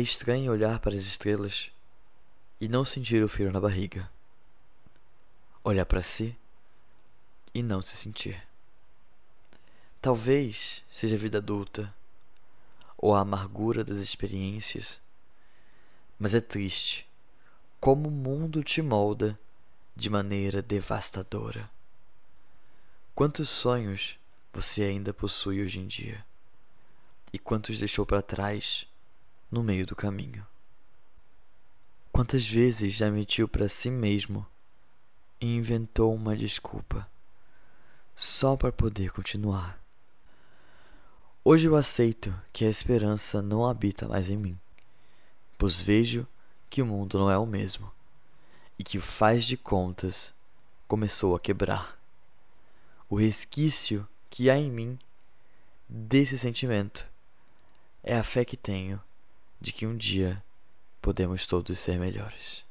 estranho olhar para as estrelas e não sentir o frio na barriga. Olhar para si e não se sentir. Talvez seja a vida adulta ou a amargura das experiências, mas é triste como o mundo te molda de maneira devastadora. Quantos sonhos você ainda possui hoje em dia? E quantos deixou para trás no meio do caminho? Quantas vezes já mentiu para si mesmo e inventou uma desculpa só para poder continuar? Hoje eu aceito que a esperança não habita mais em mim, pois vejo que o mundo não é o mesmo e que o faz de contas começou a quebrar. O resquício que há em mim desse sentimento é a fé que tenho de que um dia podemos todos ser melhores.